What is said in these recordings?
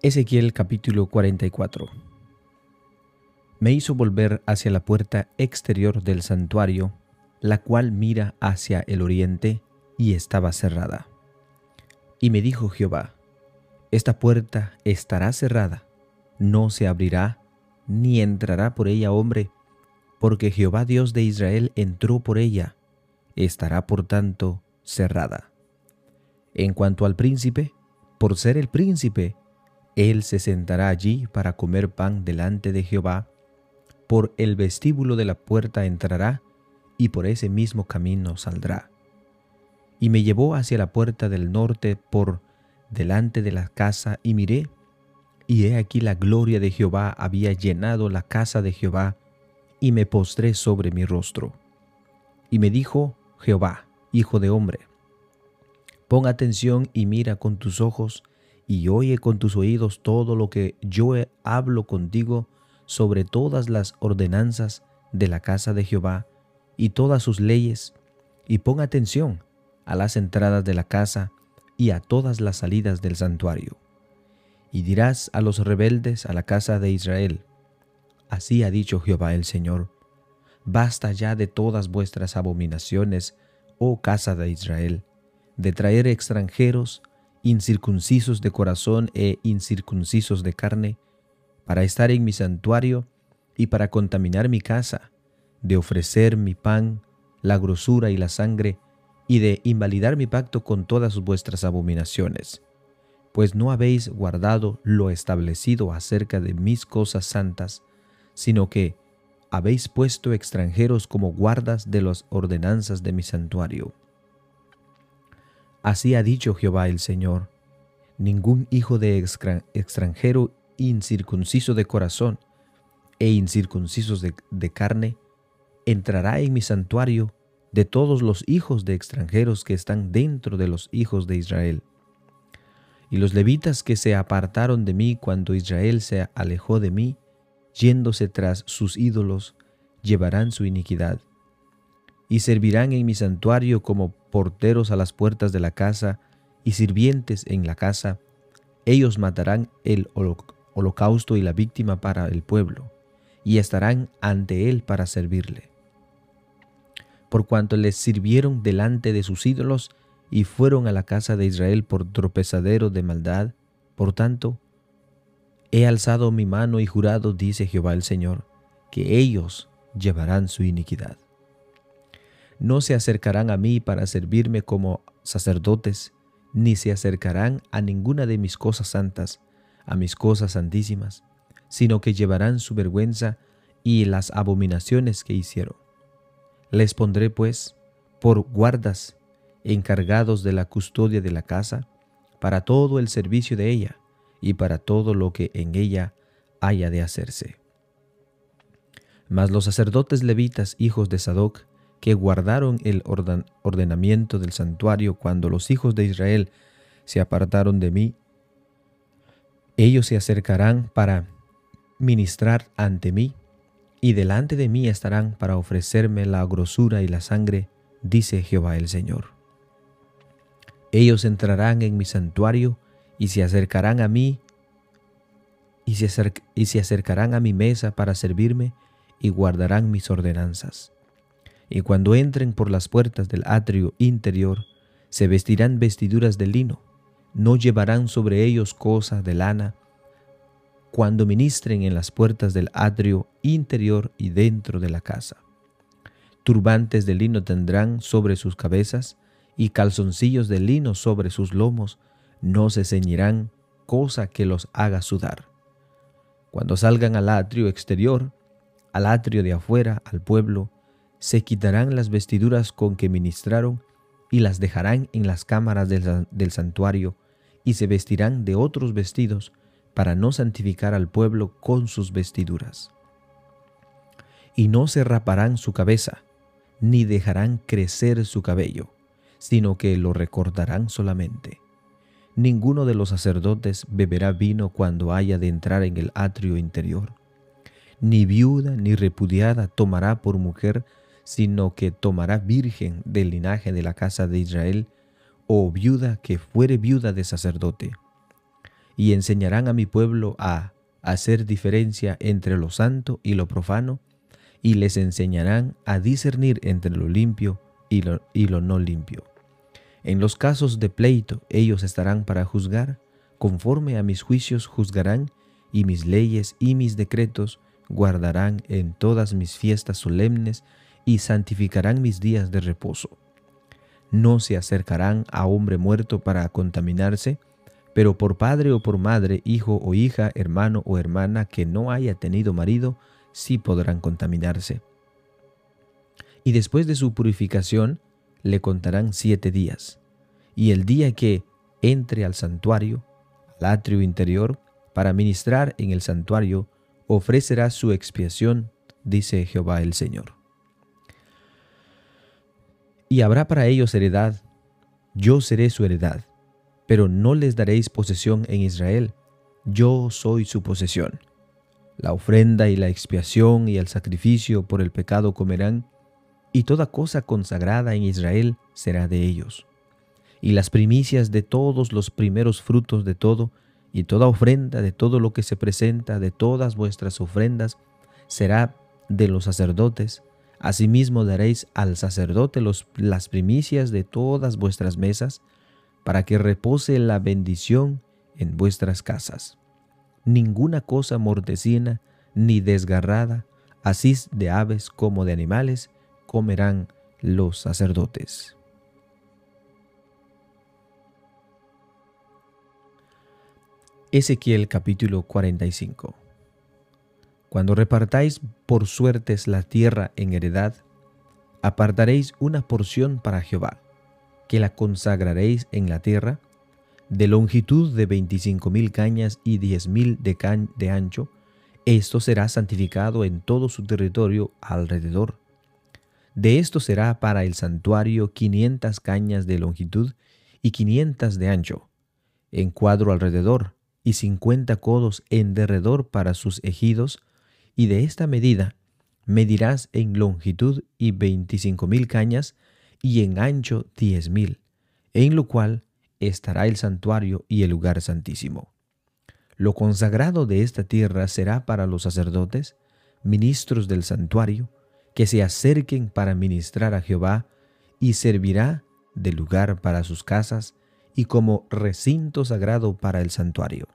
Ezequiel capítulo 44 Me hizo volver hacia la puerta exterior del santuario, la cual mira hacia el oriente, y estaba cerrada. Y me dijo Jehová, Esta puerta estará cerrada, no se abrirá, ni entrará por ella hombre, porque Jehová Dios de Israel entró por ella, estará por tanto cerrada. En cuanto al príncipe, por ser el príncipe, él se sentará allí para comer pan delante de Jehová, por el vestíbulo de la puerta entrará, y por ese mismo camino saldrá. Y me llevó hacia la puerta del norte por delante de la casa, y miré, y he aquí la gloria de Jehová había llenado la casa de Jehová, y me postré sobre mi rostro. Y me dijo Jehová, hijo de hombre, pon atención y mira con tus ojos, y oye con tus oídos todo lo que yo hablo contigo sobre todas las ordenanzas de la casa de Jehová y todas sus leyes, y pon atención a las entradas de la casa y a todas las salidas del santuario. Y dirás a los rebeldes a la casa de Israel, Así ha dicho Jehová el Señor, basta ya de todas vuestras abominaciones, oh casa de Israel, de traer extranjeros, incircuncisos de corazón e incircuncisos de carne, para estar en mi santuario y para contaminar mi casa, de ofrecer mi pan, la grosura y la sangre, y de invalidar mi pacto con todas vuestras abominaciones, pues no habéis guardado lo establecido acerca de mis cosas santas, sino que habéis puesto extranjeros como guardas de las ordenanzas de mi santuario. Así ha dicho Jehová el Señor, ningún hijo de extranjero incircunciso de corazón e incircuncisos de, de carne entrará en mi santuario de todos los hijos de extranjeros que están dentro de los hijos de Israel. Y los levitas que se apartaron de mí cuando Israel se alejó de mí, yéndose tras sus ídolos, llevarán su iniquidad. Y servirán en mi santuario como porteros a las puertas de la casa y sirvientes en la casa. Ellos matarán el holocausto y la víctima para el pueblo, y estarán ante él para servirle. Por cuanto les sirvieron delante de sus ídolos y fueron a la casa de Israel por tropezadero de maldad, por tanto, He alzado mi mano y jurado, dice Jehová el Señor, que ellos llevarán su iniquidad. No se acercarán a mí para servirme como sacerdotes, ni se acercarán a ninguna de mis cosas santas, a mis cosas santísimas, sino que llevarán su vergüenza y las abominaciones que hicieron. Les pondré, pues, por guardas encargados de la custodia de la casa, para todo el servicio de ella, y para todo lo que en ella haya de hacerse. Mas los sacerdotes levitas, hijos de Sadoc, que guardaron el ordenamiento del santuario cuando los hijos de Israel se apartaron de mí, ellos se acercarán para ministrar ante mí, y delante de mí estarán para ofrecerme la grosura y la sangre, dice Jehová el Señor. Ellos entrarán en mi santuario y se acercarán a mí y se, y se acercarán a mi mesa para servirme y guardarán mis ordenanzas. Y cuando entren por las puertas del atrio interior, se vestirán vestiduras de lino, no llevarán sobre ellos cosas de lana, cuando ministren en las puertas del atrio interior y dentro de la casa. Turbantes de lino tendrán sobre sus cabezas y calzoncillos de lino sobre sus lomos, no se ceñirán cosa que los haga sudar. Cuando salgan al atrio exterior, al atrio de afuera, al pueblo, se quitarán las vestiduras con que ministraron y las dejarán en las cámaras del, santuario y se vestirán de otros vestidos para no santificar al pueblo con sus vestiduras. Y no se raparán su cabeza, ni dejarán crecer su cabello, sino que lo recordarán solamente Ninguno de los sacerdotes beberá vino cuando haya de entrar en el atrio interior. Ni viuda ni repudiada tomará por mujer, sino que tomará virgen del linaje de la casa de Israel, o viuda que fuere viuda de sacerdote. y enseñarán a mi pueblo a hacer diferencia entre lo santo y lo profano, y les enseñarán a discernir entre lo limpio y lo, y lo no limpio. En los casos de pleito ellos estarán para juzgar, conforme a mis juicios juzgarán, y mis leyes y mis decretos guardarán en todas mis fiestas solemnes y santificarán mis días de reposo. No se acercarán a hombre muerto para contaminarse, pero por padre o por madre, hijo o hija, hermano o hermana que no haya tenido marido, sí podrán contaminarse. Y después de su purificación, le contarán siete días. Y el día que entre al santuario, al atrio interior, para ministrar en el santuario, ofrecerá su expiación, dice Jehová el Señor. Y habrá para ellos heredad, yo seré su heredad, pero no les daréis posesión en Israel, yo soy su posesión. La ofrenda y la expiación y el sacrificio por el pecado comerán, y toda cosa consagrada en Israel será de ellos. Y las primicias de todos los primeros frutos de todo, y toda ofrenda de todo lo que se presenta, de todas vuestras ofrendas, será de los sacerdotes. Asimismo daréis al sacerdote las primicias de todas vuestras mesas, para que repose la bendición en vuestras casas. Ninguna cosa mortecina ni desgarrada, así de aves como de animales, comerán los sacerdotes. Ezequiel capítulo 45 Cuando repartáis por suertes la tierra en heredad, apartaréis una porción para Jehová, que la consagraréis en la tierra, de longitud de veinticinco mil cañas y diez mil de, de ancho, esto será santificado en todo su territorio alrededor. De esto será para el santuario quinientas cañas de longitud y quinientas de ancho, en cuadro alrededor, y cincuenta codos en derredor para sus ejidos, y de esta medida medirás en longitud y veinticinco mil cañas, y en ancho diez mil, en lo cual estará el santuario y el lugar santísimo. Lo consagrado de esta tierra será para los sacerdotes, ministros del santuario, que se acerquen para ministrar a Jehová, y servirá de lugar para sus casas y como recinto sagrado para el santuario.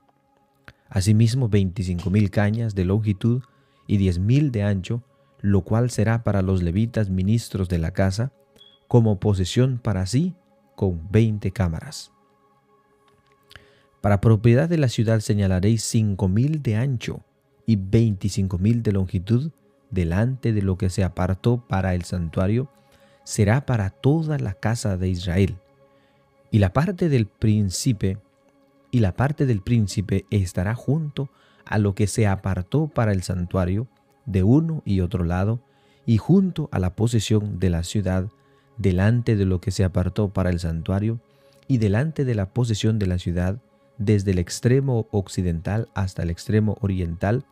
Asimismo, veinticinco mil cañas de longitud y diez mil de ancho, lo cual será para los levitas ministros de la casa, como posesión para sí, con veinte cámaras. Para propiedad de la ciudad señalaréis cinco mil de ancho y veinticinco mil de longitud, delante de lo que se apartó para el santuario será para toda la casa de Israel. Y la parte del príncipe y la parte del príncipe estará junto a lo que se apartó para el santuario de uno y otro lado y junto a la posesión de la ciudad delante de lo que se apartó para el santuario y delante de la posesión de la ciudad desde el extremo occidental hasta el extremo oriental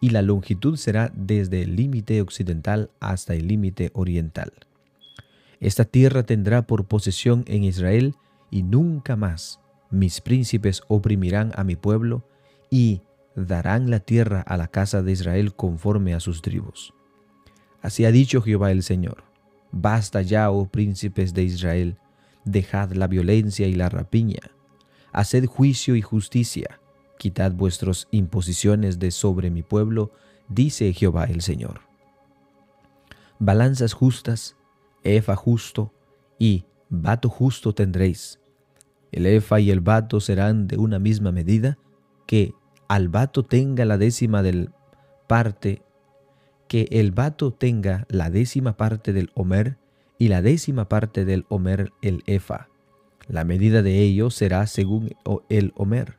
y la longitud será desde el límite occidental hasta el límite oriental. Esta tierra tendrá por posesión en Israel y nunca más mis príncipes oprimirán a mi pueblo y darán la tierra a la casa de Israel conforme a sus tribus. Así ha dicho Jehová el Señor. Basta ya, oh príncipes de Israel, dejad la violencia y la rapiña, haced juicio y justicia, Quitad vuestras imposiciones de sobre mi pueblo, dice Jehová el Señor. Balanzas justas, efa justo y vato justo tendréis. El efa y el vato serán de una misma medida, que al vato tenga la décima del parte, que el vato tenga la décima parte del homer y la décima parte del homer el efa. La medida de ello será según el homer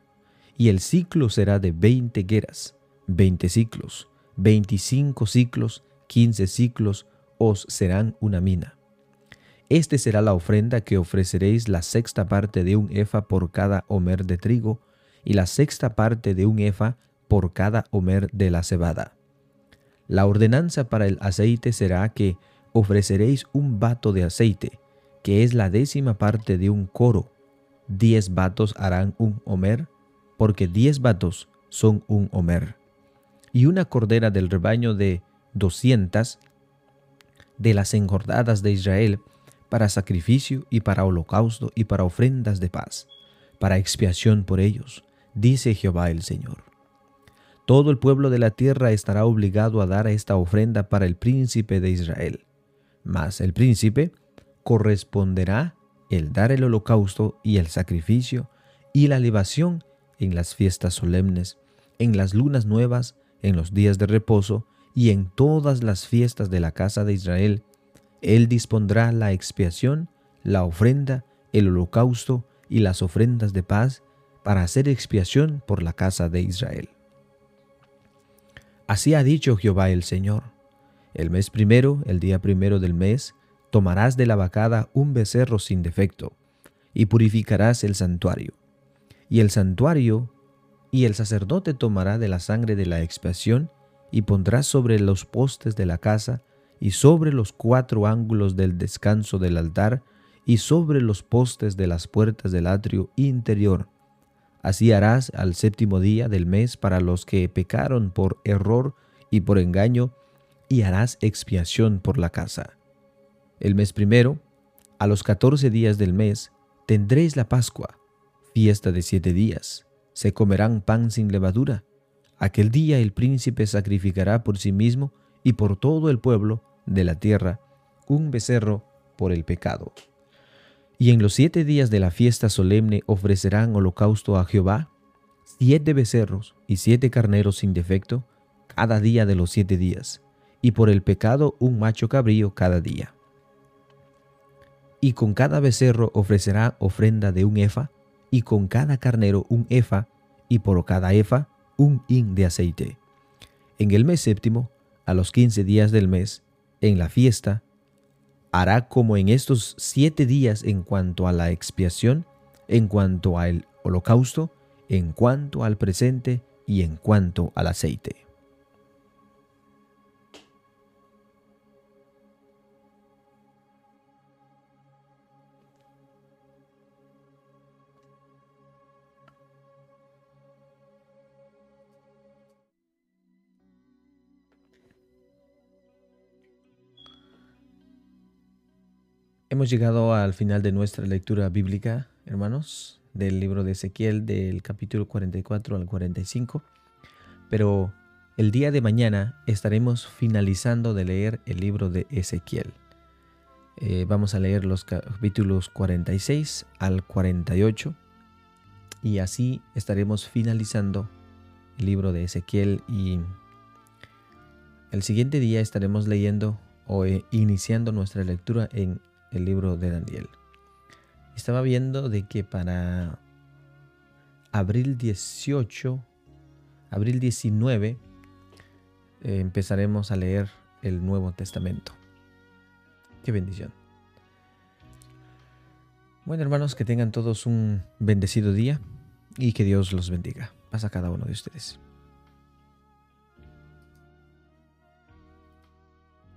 y el ciclo será de veinte gueras, veinte ciclos, veinticinco ciclos, quince ciclos, os serán una mina. Este será la ofrenda que ofreceréis la sexta parte de un efa por cada homer de trigo, y la sexta parte de un efa por cada homer de la cebada. La ordenanza para el aceite será que ofreceréis un vato de aceite, que es la décima parte de un coro. Diez vatos harán un homer, porque diez vatos son un homer, y una cordera del rebaño de doscientas de las engordadas de Israel para sacrificio y para holocausto y para ofrendas de paz, para expiación por ellos, dice Jehová el Señor. Todo el pueblo de la tierra estará obligado a dar esta ofrenda para el príncipe de Israel. Mas el príncipe corresponderá el dar el holocausto y el sacrificio y la libación en las fiestas solemnes, en las lunas nuevas, en los días de reposo y en todas las fiestas de la casa de Israel. Él dispondrá la expiación, la ofrenda, el holocausto y las ofrendas de paz para hacer expiación por la casa de Israel. Así ha dicho Jehová el Señor. El mes primero, el día primero del mes, tomarás de la vacada un becerro sin defecto, y purificarás el santuario. Y el santuario, y el sacerdote tomará de la sangre de la expiación, y pondrá sobre los postes de la casa, y sobre los cuatro ángulos del descanso del altar, y sobre los postes de las puertas del atrio interior, Así harás al séptimo día del mes para los que pecaron por error y por engaño, y harás expiación por la casa. El mes primero, a los catorce días del mes, tendréis la Pascua, fiesta de siete días. Se comerán pan sin levadura. Aquel día el príncipe sacrificará por sí mismo y por todo el pueblo de la tierra un becerro por el pecado. Y en los siete días de la fiesta solemne ofrecerán holocausto a Jehová, siete becerros y siete carneros sin defecto, cada día de los siete días, y por el pecado un macho cabrío cada día. Y con cada becerro ofrecerá ofrenda de un efa, y con cada carnero un efa, y por cada efa un hin de aceite. En el mes séptimo, a los quince días del mes, en la fiesta, hará como en estos siete días en cuanto a la expiación, en cuanto al holocausto, en cuanto al presente y en cuanto al aceite. Hemos llegado al final de nuestra lectura bíblica, hermanos, del libro de Ezequiel, del capítulo 44 al 45. Pero el día de mañana estaremos finalizando de leer el libro de Ezequiel. Eh, vamos a leer los capítulos 46 al 48 y así estaremos finalizando el libro de Ezequiel y el siguiente día estaremos leyendo o eh, iniciando nuestra lectura en el libro de Daniel. Estaba viendo de que para abril 18, abril 19, eh, empezaremos a leer el Nuevo Testamento. Qué bendición. Bueno, hermanos, que tengan todos un bendecido día y que Dios los bendiga. Pasa cada uno de ustedes.